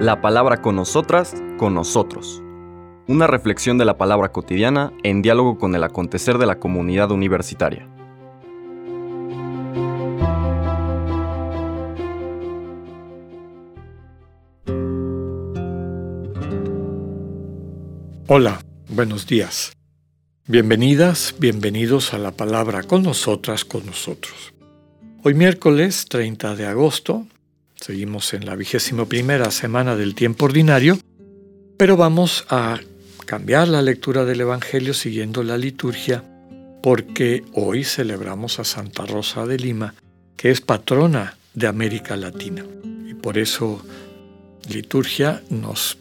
La palabra con nosotras, con nosotros. Una reflexión de la palabra cotidiana en diálogo con el acontecer de la comunidad universitaria. Hola, buenos días. Bienvenidas, bienvenidos a la palabra con nosotras, con nosotros. Hoy miércoles 30 de agosto, seguimos en la vigésimo primera semana del tiempo ordinario, pero vamos a cambiar la lectura del Evangelio siguiendo la liturgia, porque hoy celebramos a Santa Rosa de Lima, que es patrona de América Latina. Y por eso liturgia nos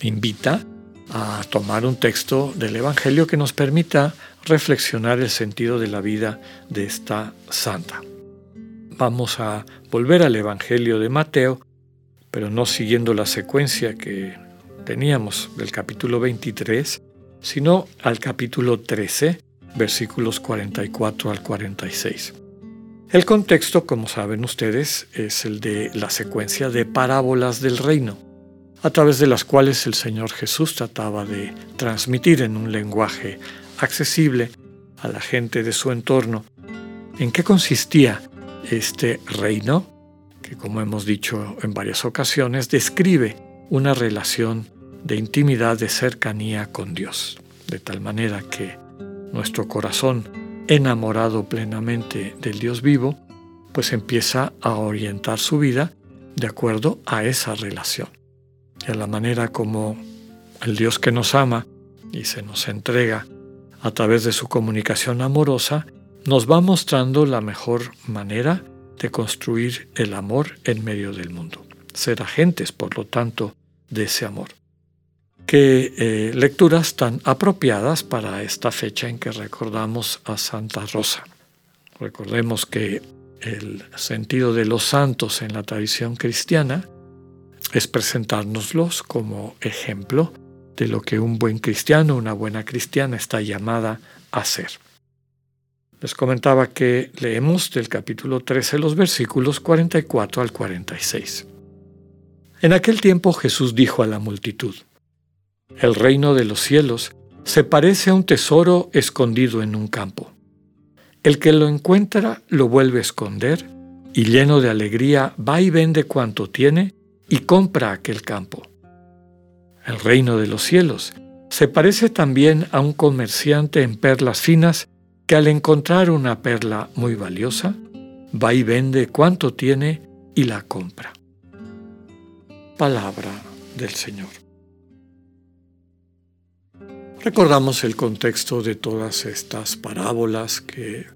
invita a tomar un texto del Evangelio que nos permita reflexionar el sentido de la vida de esta santa. Vamos a volver al Evangelio de Mateo, pero no siguiendo la secuencia que teníamos del capítulo 23, sino al capítulo 13, versículos 44 al 46. El contexto, como saben ustedes, es el de la secuencia de parábolas del reino a través de las cuales el Señor Jesús trataba de transmitir en un lenguaje accesible a la gente de su entorno en qué consistía este reino, que como hemos dicho en varias ocasiones, describe una relación de intimidad, de cercanía con Dios, de tal manera que nuestro corazón, enamorado plenamente del Dios vivo, pues empieza a orientar su vida de acuerdo a esa relación. Y a la manera como el Dios que nos ama y se nos entrega a través de su comunicación amorosa, nos va mostrando la mejor manera de construir el amor en medio del mundo. Ser agentes, por lo tanto, de ese amor. Qué eh, lecturas tan apropiadas para esta fecha en que recordamos a Santa Rosa. Recordemos que el sentido de los santos en la tradición cristiana es presentárnoslos como ejemplo de lo que un buen cristiano, una buena cristiana está llamada a ser. Les comentaba que leemos del capítulo 13 los versículos 44 al 46. En aquel tiempo Jesús dijo a la multitud, El reino de los cielos se parece a un tesoro escondido en un campo. El que lo encuentra lo vuelve a esconder y lleno de alegría va y vende cuanto tiene y compra aquel campo. El reino de los cielos se parece también a un comerciante en perlas finas que al encontrar una perla muy valiosa, va y vende cuanto tiene y la compra. Palabra del Señor. Recordamos el contexto de todas estas parábolas que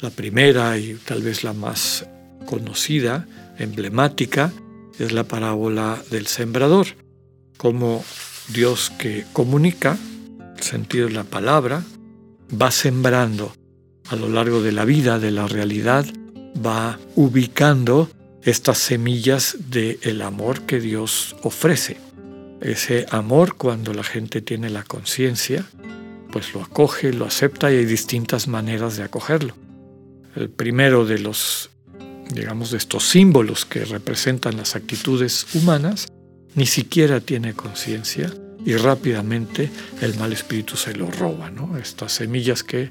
la primera y tal vez la más conocida, emblemática, es la parábola del sembrador, como Dios que comunica el sentido de la palabra, va sembrando a lo largo de la vida, de la realidad, va ubicando estas semillas del amor que Dios ofrece. Ese amor cuando la gente tiene la conciencia, pues lo acoge, lo acepta y hay distintas maneras de acogerlo. El primero de los digamos, de estos símbolos que representan las actitudes humanas, ni siquiera tiene conciencia y rápidamente el mal espíritu se lo roba. Estas semillas que,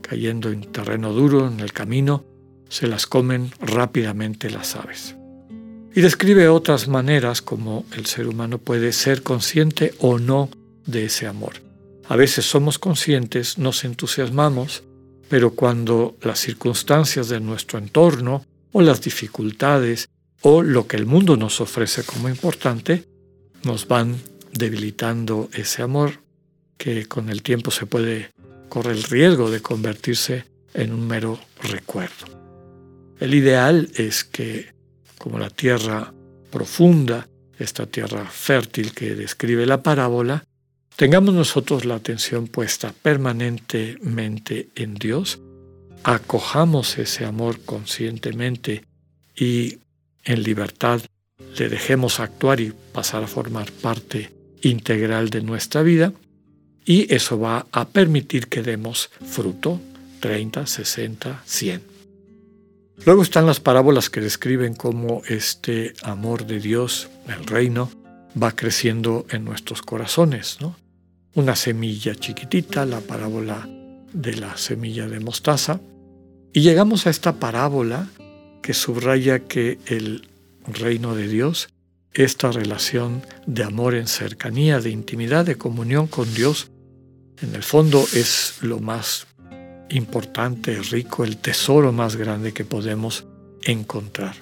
cayendo en terreno duro, en el camino, se las comen rápidamente las aves. Y describe otras maneras como el ser humano puede ser consciente o no de ese amor. A veces somos conscientes, nos entusiasmamos, pero cuando las circunstancias de nuestro entorno o las dificultades o lo que el mundo nos ofrece como importante, nos van debilitando ese amor que con el tiempo se puede correr el riesgo de convertirse en un mero recuerdo. El ideal es que, como la tierra profunda, esta tierra fértil que describe la parábola, tengamos nosotros la atención puesta permanentemente en Dios acojamos ese amor conscientemente y en libertad le dejemos actuar y pasar a formar parte integral de nuestra vida y eso va a permitir que demos fruto 30, 60, 100. Luego están las parábolas que describen cómo este amor de Dios, el reino, va creciendo en nuestros corazones. ¿no? Una semilla chiquitita, la parábola de la semilla de mostaza. Y llegamos a esta parábola que subraya que el reino de Dios, esta relación de amor en cercanía, de intimidad, de comunión con Dios, en el fondo es lo más importante, rico, el tesoro más grande que podemos encontrar.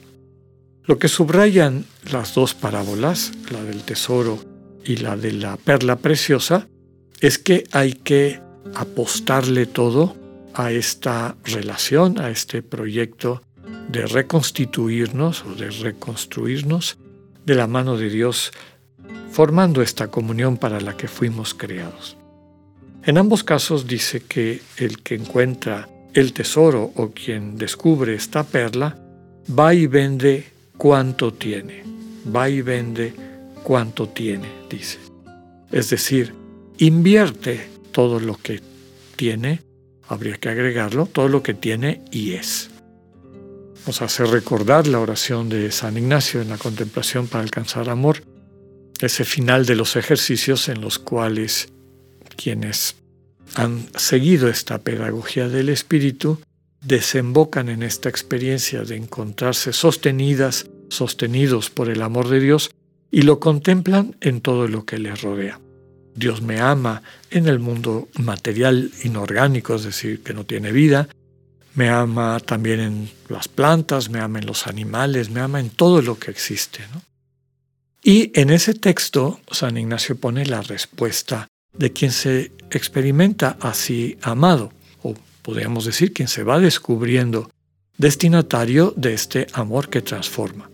Lo que subrayan las dos parábolas, la del tesoro y la de la perla preciosa, es que hay que apostarle todo a esta relación, a este proyecto de reconstituirnos o de reconstruirnos de la mano de Dios, formando esta comunión para la que fuimos creados. En ambos casos dice que el que encuentra el tesoro o quien descubre esta perla, va y vende cuanto tiene, va y vende cuanto tiene, dice. Es decir, invierte todo lo que tiene, habría que agregarlo, todo lo que tiene y es. Nos hace recordar la oración de San Ignacio en la contemplación para alcanzar amor, ese final de los ejercicios en los cuales quienes han seguido esta pedagogía del espíritu desembocan en esta experiencia de encontrarse sostenidas, sostenidos por el amor de Dios y lo contemplan en todo lo que les rodea. Dios me ama en el mundo material inorgánico, es decir, que no tiene vida, me ama también en las plantas, me ama en los animales, me ama en todo lo que existe. Y en ese texto San Ignacio pone la respuesta de quien se experimenta así amado, o podríamos decir quien se va descubriendo destinatario de este amor que transforma.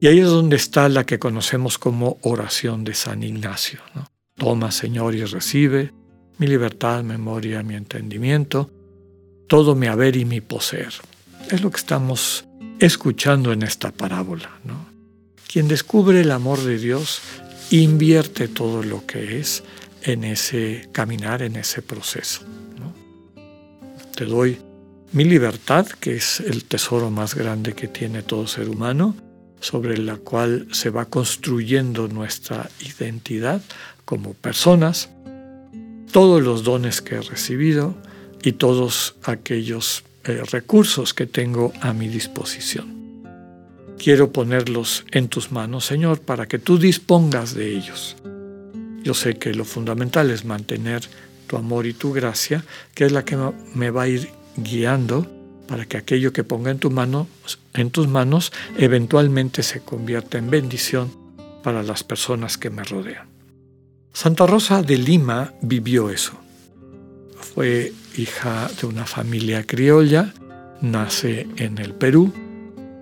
Y ahí es donde está la que conocemos como oración de San Ignacio. Toma, Señor, y recibe mi libertad, memoria, mi entendimiento, todo mi haber y mi poseer. Es lo que estamos escuchando en esta parábola. Quien descubre el amor de Dios invierte todo lo que es en ese caminar, en ese proceso. Te doy mi libertad, que es el tesoro más grande que tiene todo ser humano, sobre la cual se va construyendo nuestra identidad como personas, todos los dones que he recibido y todos aquellos eh, recursos que tengo a mi disposición. Quiero ponerlos en tus manos, Señor, para que tú dispongas de ellos yo sé que lo fundamental es mantener tu amor y tu gracia, que es la que me va a ir guiando para que aquello que ponga en, tu mano, en tus manos eventualmente se convierta en bendición para las personas que me rodean. Santa Rosa de Lima vivió eso. Fue hija de una familia criolla, nace en el Perú,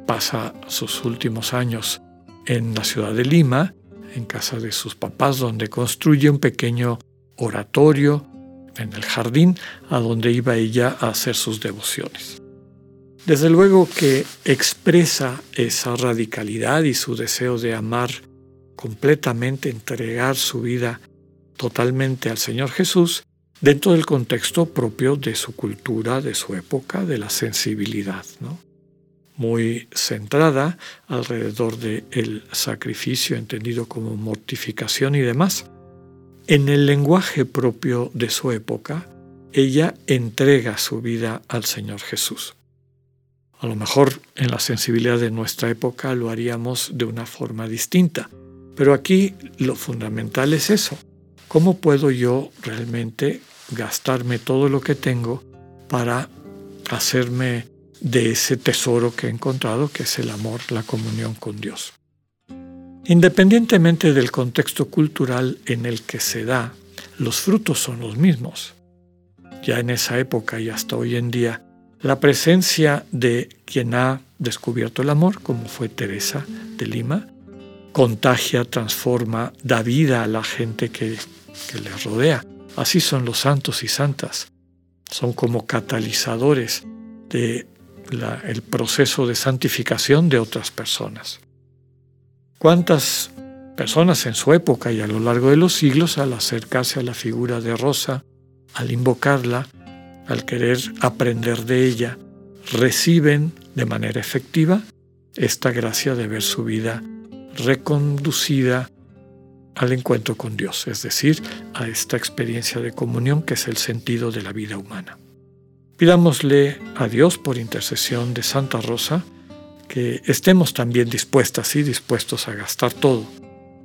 pasa sus últimos años en la ciudad de Lima en casa de sus papás, donde construye un pequeño oratorio en el jardín a donde iba ella a hacer sus devociones. Desde luego que expresa esa radicalidad y su deseo de amar completamente, entregar su vida totalmente al Señor Jesús dentro del contexto propio de su cultura, de su época, de la sensibilidad. ¿no? muy centrada alrededor del sacrificio, entendido como mortificación y demás. En el lenguaje propio de su época, ella entrega su vida al Señor Jesús. A lo mejor en la sensibilidad de nuestra época lo haríamos de una forma distinta, pero aquí lo fundamental es eso. ¿Cómo puedo yo realmente gastarme todo lo que tengo para hacerme de ese tesoro que he encontrado, que es el amor, la comunión con Dios. Independientemente del contexto cultural en el que se da, los frutos son los mismos. Ya en esa época y hasta hoy en día, la presencia de quien ha descubierto el amor, como fue Teresa de Lima, contagia, transforma, da vida a la gente que, que rodea. Así son los santos y santas. Son como catalizadores de el proceso de santificación de otras personas. ¿Cuántas personas en su época y a lo largo de los siglos, al acercarse a la figura de Rosa, al invocarla, al querer aprender de ella, reciben de manera efectiva esta gracia de ver su vida reconducida al encuentro con Dios, es decir, a esta experiencia de comunión que es el sentido de la vida humana. Pidámosle a Dios por intercesión de Santa Rosa que estemos también dispuestas y dispuestos a gastar todo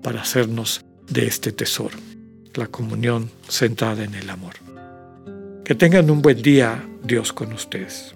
para hacernos de este tesoro, la comunión centrada en el amor. Que tengan un buen día, Dios con ustedes.